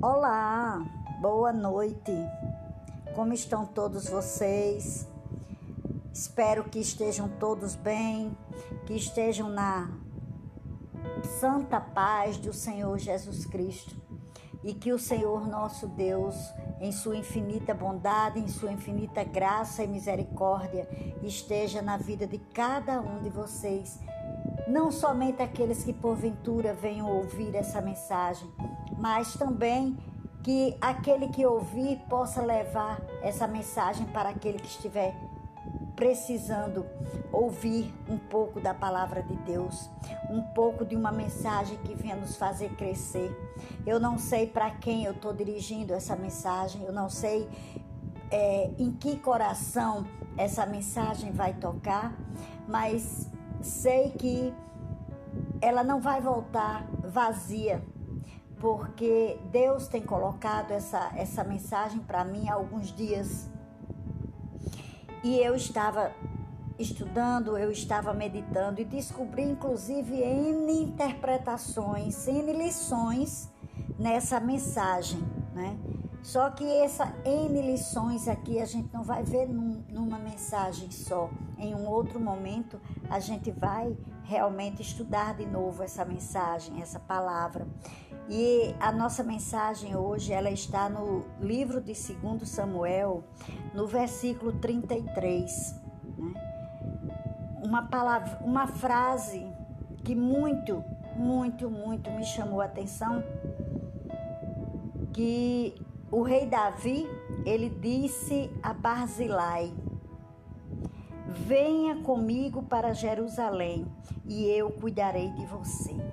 Olá, boa noite. Como estão todos vocês? Espero que estejam todos bem, que estejam na santa paz do Senhor Jesus Cristo e que o Senhor nosso Deus, em sua infinita bondade, em sua infinita graça e misericórdia, esteja na vida de cada um de vocês não somente aqueles que porventura venham ouvir essa mensagem, mas também que aquele que ouvir possa levar essa mensagem para aquele que estiver precisando ouvir um pouco da palavra de Deus, um pouco de uma mensagem que venha nos fazer crescer. Eu não sei para quem eu estou dirigindo essa mensagem, eu não sei é, em que coração essa mensagem vai tocar, mas sei que ela não vai voltar vazia, porque Deus tem colocado essa, essa mensagem para mim há alguns dias. E eu estava estudando, eu estava meditando e descobri inclusive N interpretações, N lições nessa mensagem, né? Só que essa N lições aqui a gente não vai ver num, numa mensagem só. Em um outro momento a gente vai realmente estudar de novo essa mensagem, essa palavra. E a nossa mensagem hoje ela está no livro de 2 Samuel, no versículo 33. Né? Uma palavra, uma frase que muito, muito, muito me chamou a atenção, que o rei Davi, ele disse a Barzilai: Venha comigo para Jerusalém e eu cuidarei de você.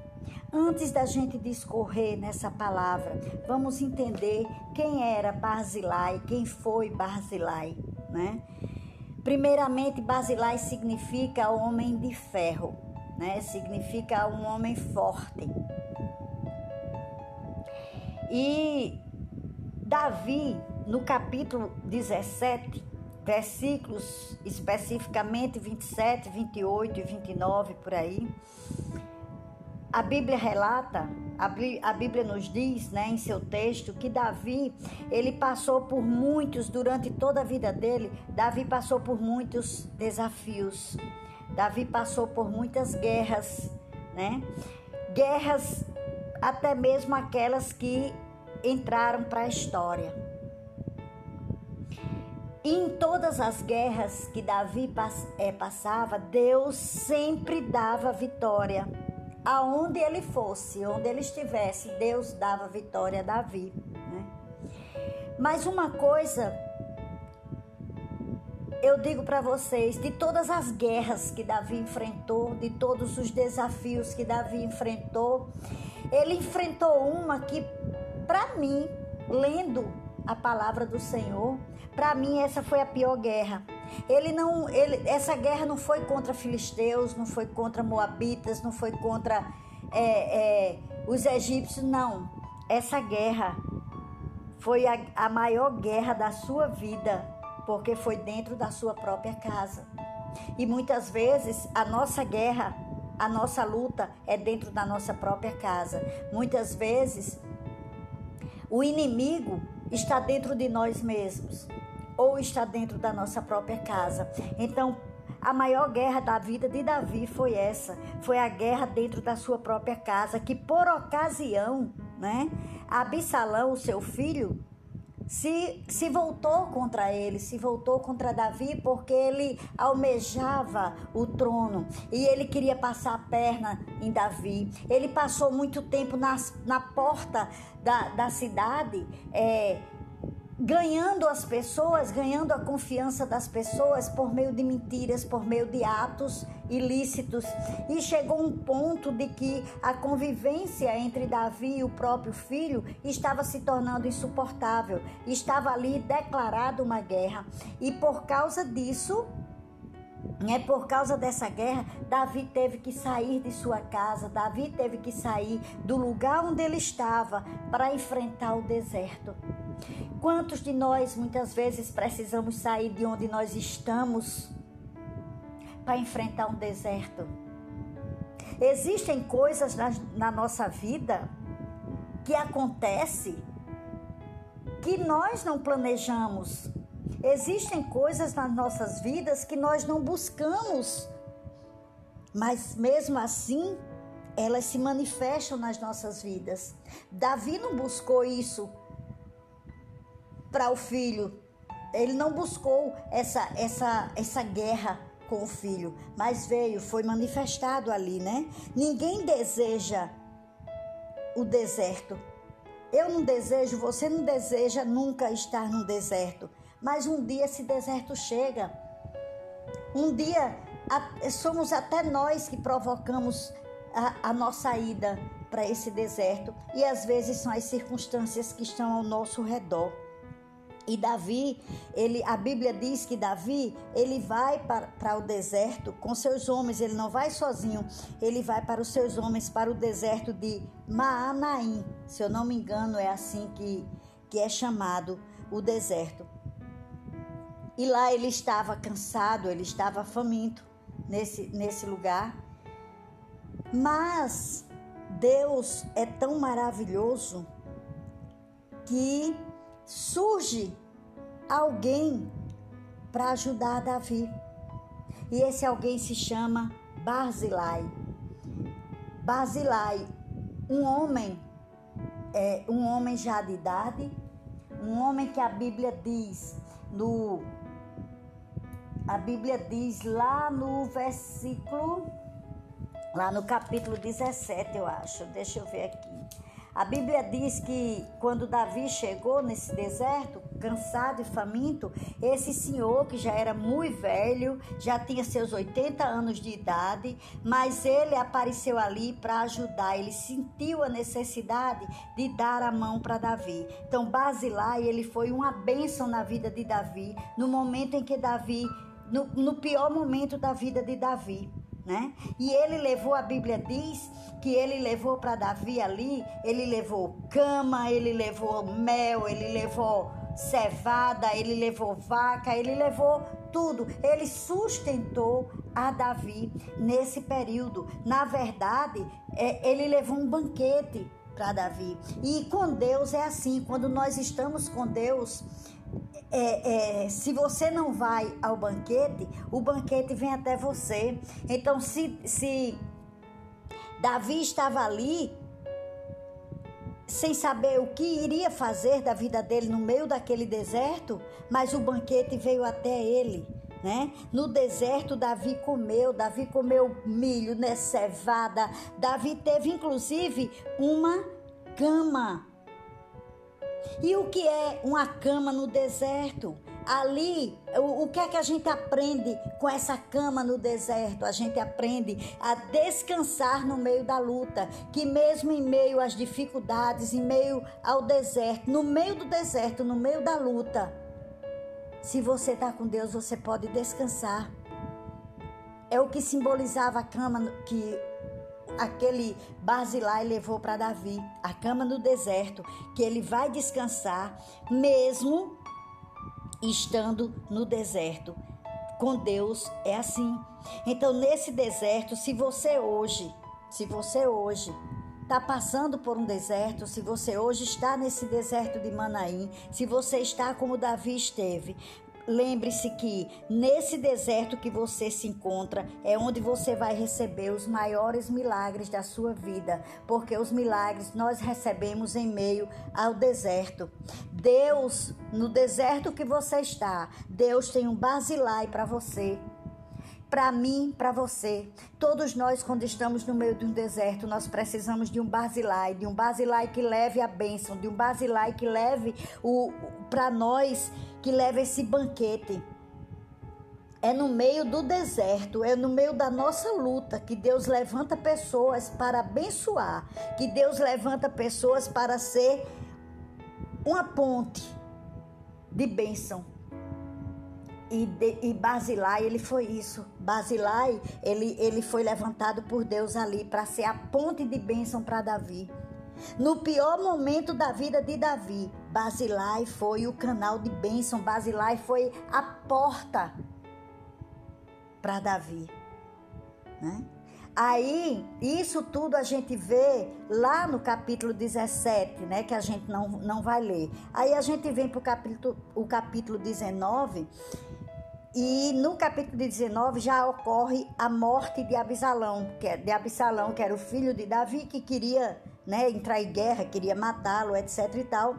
Antes da gente discorrer nessa palavra, vamos entender quem era Barzilai, quem foi Barzilai, né? Primeiramente, Barzilai significa homem de ferro, né? Significa um homem forte. E Davi, no capítulo 17, versículos especificamente 27, 28 e 29 por aí, a Bíblia relata, a Bíblia nos diz, né, em seu texto, que Davi, ele passou por muitos, durante toda a vida dele, Davi passou por muitos desafios. Davi passou por muitas guerras, né? Guerras até mesmo aquelas que entraram para a história. E em todas as guerras que Davi é, passava, Deus sempre dava vitória. Aonde ele fosse, onde ele estivesse, Deus dava vitória a Davi. Né? Mas uma coisa eu digo para vocês, de todas as guerras que Davi enfrentou, de todos os desafios que Davi enfrentou, ele enfrentou uma que para mim, lendo a palavra do Senhor, para mim essa foi a pior guerra. Ele não, ele, essa guerra não foi contra filisteus, não foi contra moabitas, não foi contra é, é, os egípcios, não. Essa guerra foi a, a maior guerra da sua vida, porque foi dentro da sua própria casa. E muitas vezes a nossa guerra, a nossa luta é dentro da nossa própria casa. Muitas vezes o inimigo está dentro de nós mesmos ou está dentro da nossa própria casa. Então, a maior guerra da vida de Davi foi essa, foi a guerra dentro da sua própria casa, que por ocasião, né, Absalão, seu filho, se, se voltou contra ele, se voltou contra Davi porque ele almejava o trono e ele queria passar a perna em Davi. Ele passou muito tempo nas, na porta da, da cidade. É, ganhando as pessoas, ganhando a confiança das pessoas por meio de mentiras, por meio de atos ilícitos. E chegou um ponto de que a convivência entre Davi e o próprio filho estava se tornando insuportável. Estava ali declarada uma guerra. E por causa disso, é por causa dessa guerra, Davi teve que sair de sua casa, Davi teve que sair do lugar onde ele estava para enfrentar o deserto. Quantos de nós muitas vezes precisamos sair de onde nós estamos para enfrentar um deserto? Existem coisas na, na nossa vida que acontecem que nós não planejamos. Existem coisas nas nossas vidas que nós não buscamos, mas mesmo assim, elas se manifestam nas nossas vidas. Davi não buscou isso para o filho. Ele não buscou essa essa essa guerra com o filho, mas veio, foi manifestado ali, né? Ninguém deseja o deserto. Eu não desejo, você não deseja nunca estar no deserto, mas um dia esse deserto chega. Um dia somos até nós que provocamos a, a nossa ida para esse deserto e às vezes são as circunstâncias que estão ao nosso redor. E Davi, ele, a Bíblia diz que Davi, ele vai para, para o deserto com seus homens, ele não vai sozinho, ele vai para os seus homens para o deserto de Maanaim. Se eu não me engano, é assim que, que é chamado o deserto. E lá ele estava cansado, ele estava faminto nesse, nesse lugar. Mas Deus é tão maravilhoso que surge alguém para ajudar Davi. E esse alguém se chama Barzilai. Barzilai, um homem, é, um homem já de idade, um homem que a Bíblia diz no a Bíblia diz lá no versículo lá no capítulo 17, eu acho. Deixa eu ver aqui. A Bíblia diz que quando Davi chegou nesse deserto, cansado e faminto, esse senhor, que já era muito velho, já tinha seus 80 anos de idade, mas ele apareceu ali para ajudar. Ele sentiu a necessidade de dar a mão para Davi. Então, Basilai, ele foi uma bênção na vida de Davi, no momento em que Davi, no, no pior momento da vida de Davi né? E ele levou, a Bíblia diz que ele levou para Davi ali, ele levou cama, ele levou mel, ele levou cevada, ele levou vaca, ele levou tudo. Ele sustentou a Davi nesse período. Na verdade, é, ele levou um banquete para Davi. E com Deus é assim, quando nós estamos com Deus, é, é, se você não vai ao banquete, o banquete vem até você. Então, se, se Davi estava ali, sem saber o que iria fazer da vida dele no meio daquele deserto, mas o banquete veio até ele. Né? No deserto, Davi comeu, Davi comeu milho, né, cevada. Davi teve inclusive uma cama e o que é uma cama no deserto? Ali, o, o que é que a gente aprende com essa cama no deserto? A gente aprende a descansar no meio da luta, que mesmo em meio às dificuldades, em meio ao deserto, no meio do deserto, no meio da luta, se você está com Deus, você pode descansar. É o que simbolizava a cama que aquele Barzilai levou para Davi, a cama no deserto, que ele vai descansar mesmo estando no deserto. Com Deus é assim. Então, nesse deserto, se você hoje, se você hoje está passando por um deserto, se você hoje está nesse deserto de Manaim, se você está como Davi esteve, Lembre-se que nesse deserto que você se encontra é onde você vai receber os maiores milagres da sua vida, porque os milagres nós recebemos em meio ao deserto. Deus, no deserto que você está, Deus tem um basilai para você para mim, para você. Todos nós, quando estamos no meio de um deserto, nós precisamos de um basilai, de um basilai que leve a bênção, de um basilai que leve o, para nós, que leve esse banquete. É no meio do deserto, é no meio da nossa luta que Deus levanta pessoas para abençoar, que Deus levanta pessoas para ser uma ponte de bênção e, de, e Basilai, ele foi isso. Basilai, ele, ele foi levantado por Deus ali para ser a ponte de bênção para Davi. No pior momento da vida de Davi, Basilai foi o canal de bênção, Basilai foi a porta para Davi. Né? Aí, isso tudo a gente vê lá no capítulo 17, né? Que a gente não, não vai ler. Aí a gente vem para o capítulo, o capítulo 19, e no capítulo 19 já ocorre a morte de Abisalão, que é de Absalão, que era o filho de Davi, que queria né, entrar em guerra, queria matá-lo, etc e tal.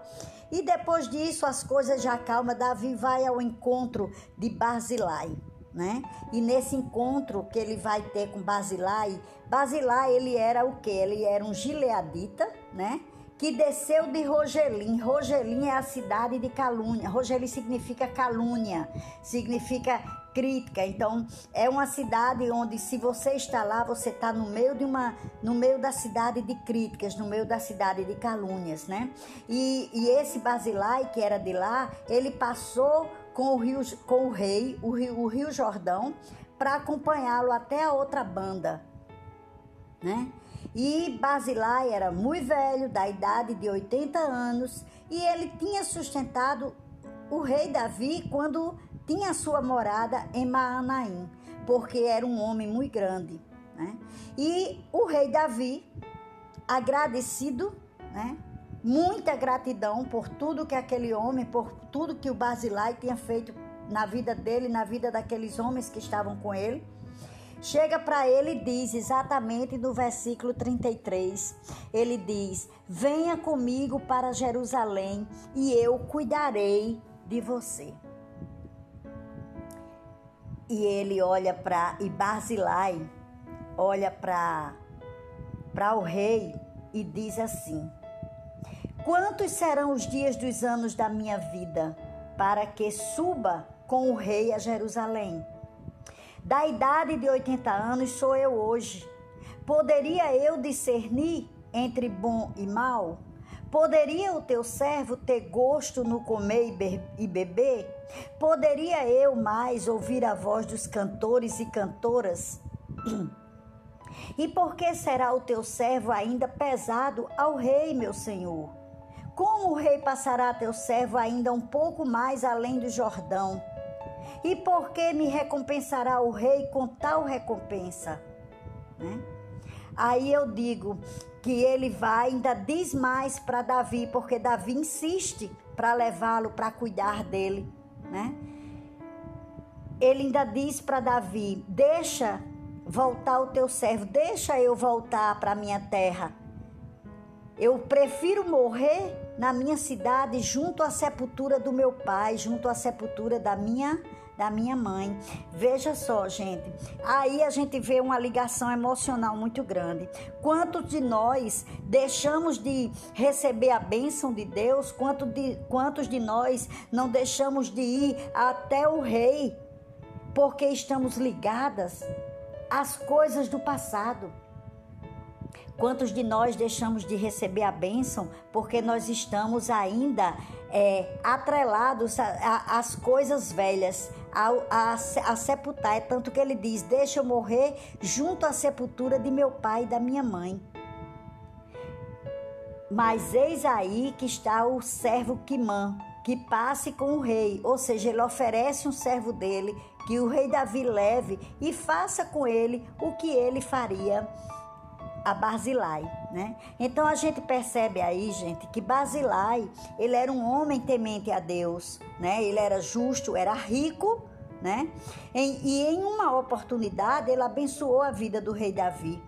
E depois disso as coisas já calma, Davi vai ao encontro de Barzilai né? E nesse encontro que ele vai ter com Basilai, Basilai ele era o que? Ele era um gileadita, né? Que desceu de Rogelim. Rogelim é a cidade de calúnia. Rogelim significa calúnia, significa crítica. Então, é uma cidade onde se você está lá, você está no meio de uma, no meio da cidade de críticas, no meio da cidade de calúnias, né? E, e esse Basilai, que era de lá, ele passou com o, rio, com o rei, o rio, o rio Jordão, para acompanhá-lo até a outra banda, né? E Basilai era muito velho, da idade de 80 anos, e ele tinha sustentado o rei Davi quando tinha sua morada em Maanaim, porque era um homem muito grande, né? E o rei Davi, agradecido, né? muita gratidão por tudo que aquele homem, por tudo que o Basilai tinha feito na vida dele, na vida daqueles homens que estavam com ele. Chega para ele e diz exatamente no versículo 33. Ele diz: Venha comigo para Jerusalém e eu cuidarei de você. E ele olha para e Basilai olha para para o rei e diz assim: Quantos serão os dias dos anos da minha vida para que suba com o rei a Jerusalém? Da idade de 80 anos sou eu hoje. Poderia eu discernir entre bom e mal? Poderia o teu servo ter gosto no comer e beber? Poderia eu mais ouvir a voz dos cantores e cantoras? E por que será o teu servo ainda pesado ao rei, meu senhor? Como o rei passará teu servo ainda um pouco mais além do Jordão? E por que me recompensará o rei com tal recompensa? Né? Aí eu digo que ele vai, ainda diz mais para Davi, porque Davi insiste para levá-lo, para cuidar dele, né? Ele ainda diz para Davi: Deixa voltar o teu servo, deixa eu voltar para minha terra. Eu prefiro morrer na minha cidade, junto à sepultura do meu pai, junto à sepultura da minha da minha mãe. Veja só, gente. Aí a gente vê uma ligação emocional muito grande. Quantos de nós deixamos de receber a bênção de Deus? Quanto de, quantos de nós não deixamos de ir até o rei porque estamos ligadas às coisas do passado? Quantos de nós deixamos de receber a bênção porque nós estamos ainda é, atrelados às coisas velhas, a, a, a sepultar? É tanto que ele diz: Deixa eu morrer junto à sepultura de meu pai e da minha mãe. Mas eis aí que está o servo Quimã, que passe com o rei, ou seja, ele oferece um servo dele que o rei Davi leve e faça com ele o que ele faria a Barzilai, né? Então a gente percebe aí, gente, que Barzilai, ele era um homem temente a Deus, né? Ele era justo, era rico, né? E em uma oportunidade ele abençoou a vida do rei Davi.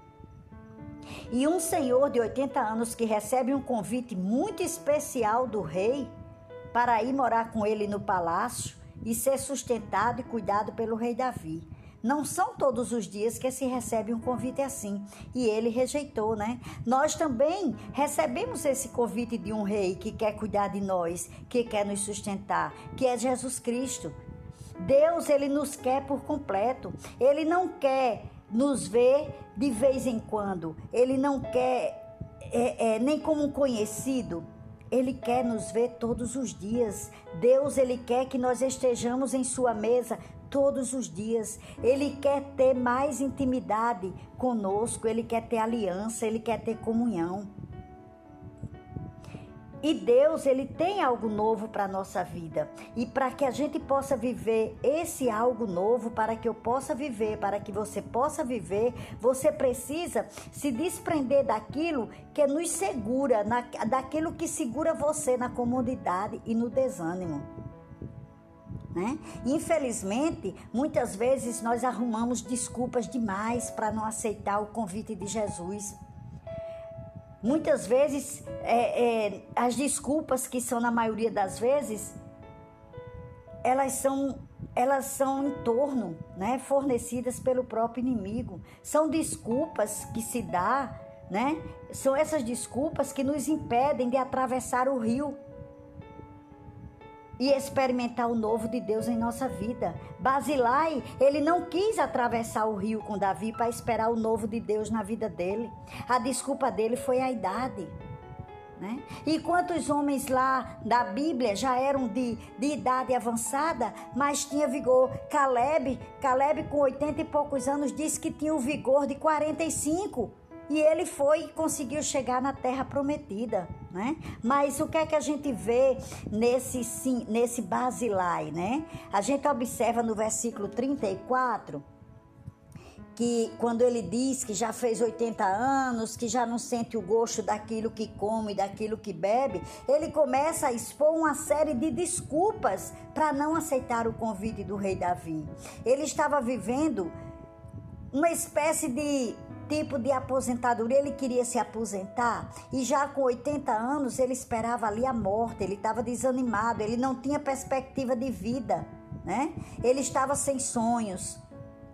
E um senhor de 80 anos que recebe um convite muito especial do rei para ir morar com ele no palácio e ser sustentado e cuidado pelo rei Davi. Não são todos os dias que se recebe um convite assim. E ele rejeitou, né? Nós também recebemos esse convite de um rei que quer cuidar de nós, que quer nos sustentar, que é Jesus Cristo. Deus, ele nos quer por completo. Ele não quer nos ver de vez em quando. Ele não quer é, é, nem como um conhecido. Ele quer nos ver todos os dias. Deus, ele quer que nós estejamos em sua mesa todos os dias. Ele quer ter mais intimidade conosco, ele quer ter aliança, ele quer ter comunhão. E Deus, ele tem algo novo para a nossa vida. E para que a gente possa viver esse algo novo, para que eu possa viver, para que você possa viver, você precisa se desprender daquilo que nos segura, na, daquilo que segura você na comodidade e no desânimo. Né? Infelizmente, muitas vezes nós arrumamos desculpas demais para não aceitar o convite de Jesus. Muitas vezes, é, é, as desculpas que são na maioria das vezes, elas são elas são em torno, né, fornecidas pelo próprio inimigo. São desculpas que se dá, né? São essas desculpas que nos impedem de atravessar o rio e experimentar o novo de Deus em nossa vida. Basilai, ele não quis atravessar o rio com Davi para esperar o novo de Deus na vida dele. A desculpa dele foi a idade. Né? E quantos homens lá da Bíblia já eram de, de idade avançada, mas tinha vigor? Caleb, Caleb com 80 e poucos anos disse que tinha o vigor de 45. E ele foi e conseguiu chegar na terra prometida, né? Mas o que é que a gente vê nesse sim, nesse Basilai, né? A gente observa no versículo 34 que quando ele diz que já fez 80 anos, que já não sente o gosto daquilo que come, daquilo que bebe, ele começa a expor uma série de desculpas para não aceitar o convite do rei Davi. Ele estava vivendo uma espécie de tipo de aposentadoria, ele queria se aposentar e já com 80 anos ele esperava ali a morte, ele estava desanimado, ele não tinha perspectiva de vida, né? Ele estava sem sonhos,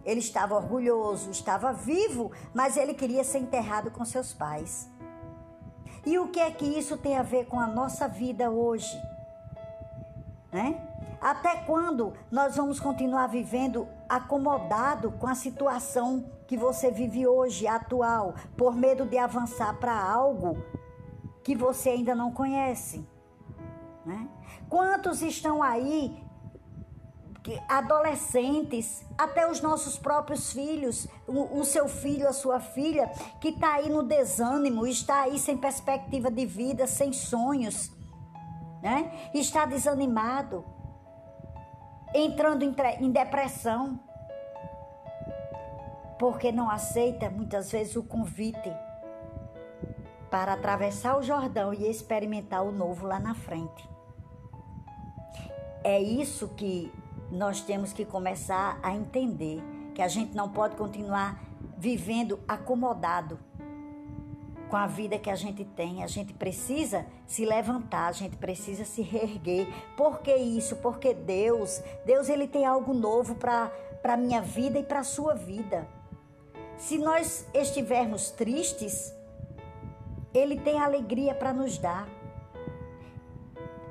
ele estava orgulhoso, estava vivo, mas ele queria ser enterrado com seus pais. E o que é que isso tem a ver com a nossa vida hoje? Né? Até quando nós vamos continuar vivendo acomodado com a situação que você vive hoje, atual, por medo de avançar para algo que você ainda não conhece? Né? Quantos estão aí, adolescentes, até os nossos próprios filhos, o, o seu filho, a sua filha, que está aí no desânimo, está aí sem perspectiva de vida, sem sonhos, né? está desanimado, entrando em, em depressão porque não aceita muitas vezes o convite para atravessar o Jordão e experimentar o novo lá na frente. É isso que nós temos que começar a entender, que a gente não pode continuar vivendo acomodado com a vida que a gente tem. A gente precisa se levantar, a gente precisa se reerguer. Por que isso? Porque Deus, Deus ele tem algo novo para a minha vida e para a sua vida. Se nós estivermos tristes, Ele tem alegria para nos dar.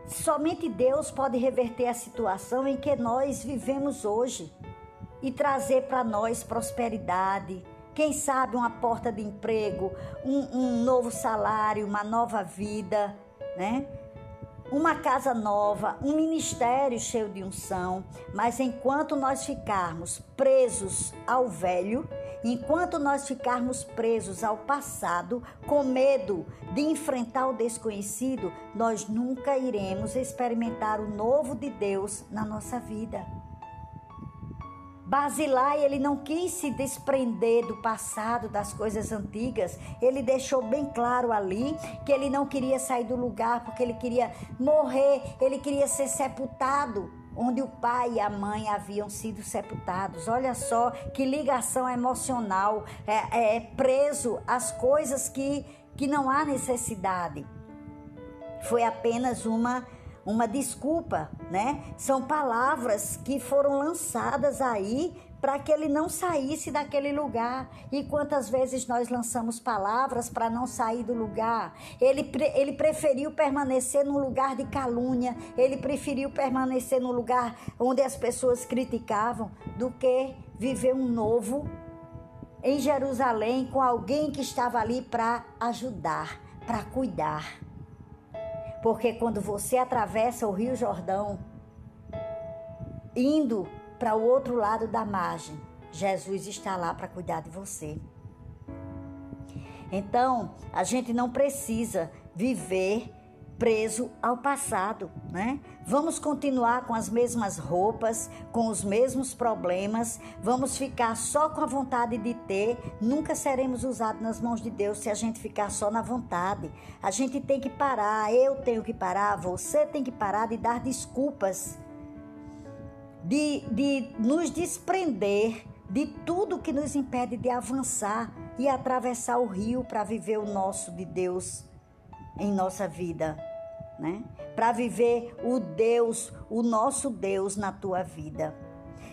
Somente Deus pode reverter a situação em que nós vivemos hoje e trazer para nós prosperidade, quem sabe uma porta de emprego, um, um novo salário, uma nova vida, né? uma casa nova, um ministério cheio de unção, mas enquanto nós ficarmos presos ao velho, enquanto nós ficarmos presos ao passado, com medo de enfrentar o desconhecido, nós nunca iremos experimentar o novo de Deus na nossa vida. Basilai, ele não quis se desprender do passado, das coisas antigas. Ele deixou bem claro ali que ele não queria sair do lugar porque ele queria morrer, ele queria ser sepultado onde o pai e a mãe haviam sido sepultados. Olha só que ligação emocional, é, é preso às coisas que, que não há necessidade. Foi apenas uma uma desculpa, né? São palavras que foram lançadas aí para que ele não saísse daquele lugar. E quantas vezes nós lançamos palavras para não sair do lugar? Ele, ele preferiu permanecer num lugar de calúnia, ele preferiu permanecer no lugar onde as pessoas criticavam, do que viver um novo em Jerusalém com alguém que estava ali para ajudar, para cuidar. Porque quando você atravessa o Rio Jordão, indo para o outro lado da margem, Jesus está lá para cuidar de você. Então, a gente não precisa viver preso ao passado, né? Vamos continuar com as mesmas roupas, com os mesmos problemas, vamos ficar só com a vontade de ter, nunca seremos usados nas mãos de Deus se a gente ficar só na vontade. A gente tem que parar, eu tenho que parar, você tem que parar de dar desculpas, de, de nos desprender de tudo que nos impede de avançar e atravessar o rio para viver o nosso de Deus em nossa vida né? Para viver o Deus, o nosso Deus na tua vida.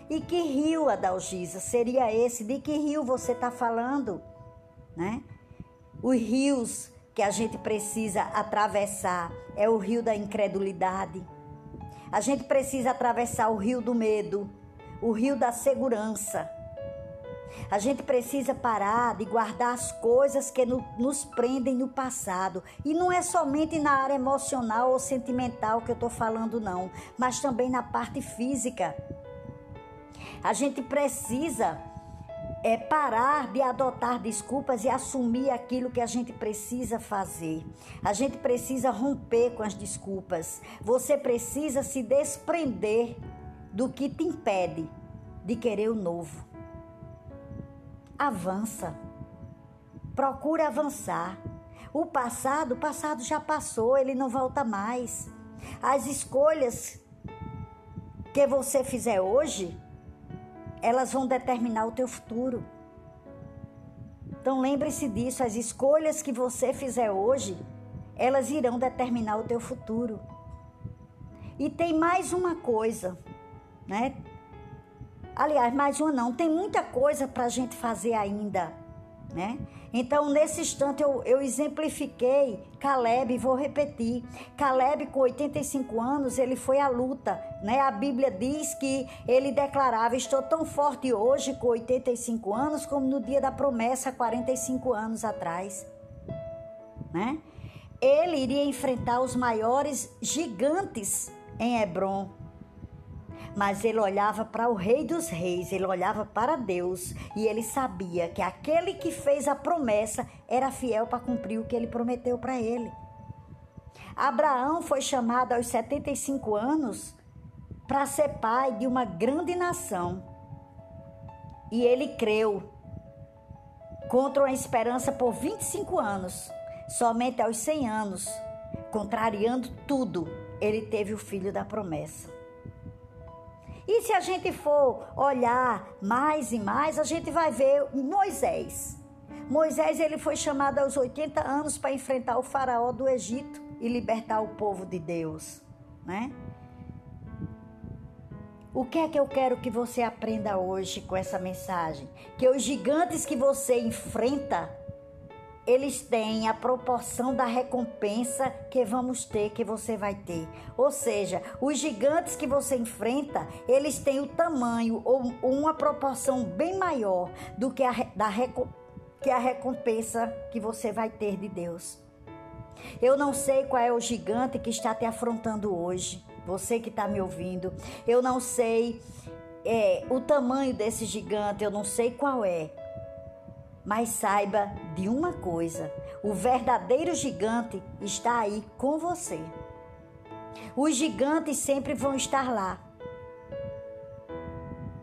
E que rio, Adalgisa, seria esse? De que rio você está falando? Né? Os rios que a gente precisa atravessar é o rio da incredulidade. A gente precisa atravessar o rio do medo, o rio da segurança a gente precisa parar de guardar as coisas que no, nos prendem no passado. E não é somente na área emocional ou sentimental que eu estou falando, não, mas também na parte física. A gente precisa é parar de adotar desculpas e assumir aquilo que a gente precisa fazer. A gente precisa romper com as desculpas. Você precisa se desprender do que te impede de querer o novo avança. Procura avançar. O passado, o passado já passou, ele não volta mais. As escolhas que você fizer hoje, elas vão determinar o teu futuro. Então lembre-se disso, as escolhas que você fizer hoje, elas irão determinar o teu futuro. E tem mais uma coisa, né? Aliás, mais uma não, tem muita coisa para a gente fazer ainda, né? Então, nesse instante, eu, eu exemplifiquei Caleb, vou repetir. Caleb, com 85 anos, ele foi à luta, né? A Bíblia diz que ele declarava: Estou tão forte hoje, com 85 anos, como no dia da promessa, 45 anos atrás, né? Ele iria enfrentar os maiores gigantes em Hebron, mas ele olhava para o Rei dos Reis, ele olhava para Deus e ele sabia que aquele que fez a promessa era fiel para cumprir o que ele prometeu para ele. Abraão foi chamado aos 75 anos para ser pai de uma grande nação. E ele creu contra uma esperança por 25 anos. Somente aos 100 anos, contrariando tudo, ele teve o filho da promessa. E se a gente for olhar mais e mais, a gente vai ver Moisés. Moisés ele foi chamado aos 80 anos para enfrentar o faraó do Egito e libertar o povo de Deus, né? O que é que eu quero que você aprenda hoje com essa mensagem? Que os gigantes que você enfrenta eles têm a proporção da recompensa que vamos ter, que você vai ter. Ou seja, os gigantes que você enfrenta, eles têm o tamanho ou uma proporção bem maior do que a, da, que a recompensa que você vai ter de Deus. Eu não sei qual é o gigante que está te afrontando hoje, você que está me ouvindo. Eu não sei é, o tamanho desse gigante, eu não sei qual é. Mas saiba de uma coisa: o verdadeiro gigante está aí com você. Os gigantes sempre vão estar lá.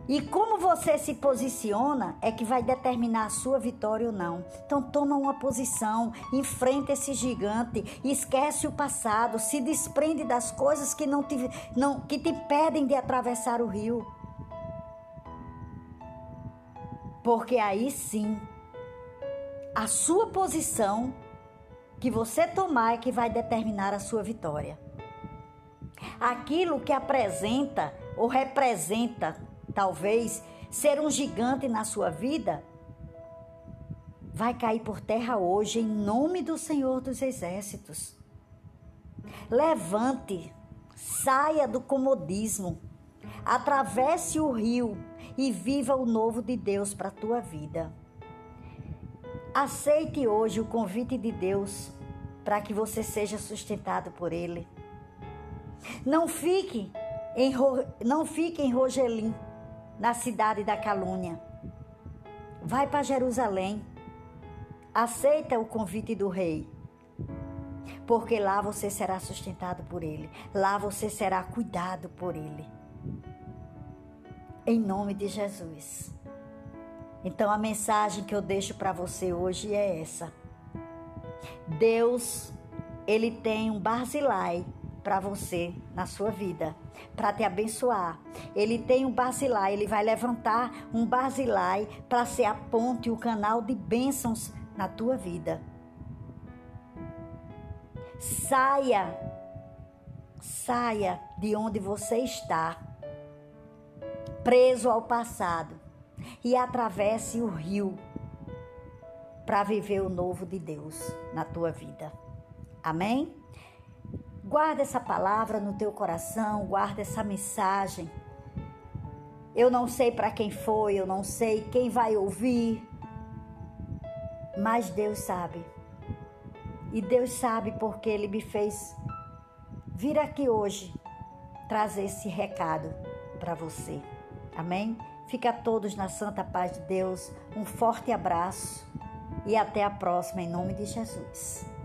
E como você se posiciona é que vai determinar a sua vitória ou não. Então toma uma posição, enfrenta esse gigante, esquece o passado, se desprende das coisas que não te, não, que te impedem de atravessar o rio. Porque aí sim a sua posição que você tomar é que vai determinar a sua vitória. Aquilo que apresenta ou representa, talvez, ser um gigante na sua vida, vai cair por terra hoje em nome do Senhor dos Exércitos. Levante, saia do comodismo, atravesse o rio e viva o novo de Deus para a tua vida. Aceite hoje o convite de Deus para que você seja sustentado por Ele. Não fique em, não fique em Rogelim, na cidade da calúnia. Vai para Jerusalém. Aceita o convite do rei. porque lá você será sustentado por Ele, lá você será cuidado por Ele. Em nome de Jesus. Então a mensagem que eu deixo para você hoje é essa. Deus, ele tem um barzilai para você na sua vida, para te abençoar. Ele tem um barzilai, ele vai levantar um barzilai para ser a ponte, o canal de bênçãos na tua vida. Saia, saia de onde você está, preso ao passado, e atravesse o rio para viver o novo de Deus na tua vida. Amém? Guarda essa palavra no teu coração, guarda essa mensagem. Eu não sei para quem foi, eu não sei quem vai ouvir, mas Deus sabe. E Deus sabe porque Ele me fez vir aqui hoje trazer esse recado para você. Amém? Fica todos na santa paz de Deus. Um forte abraço e até a próxima em nome de Jesus.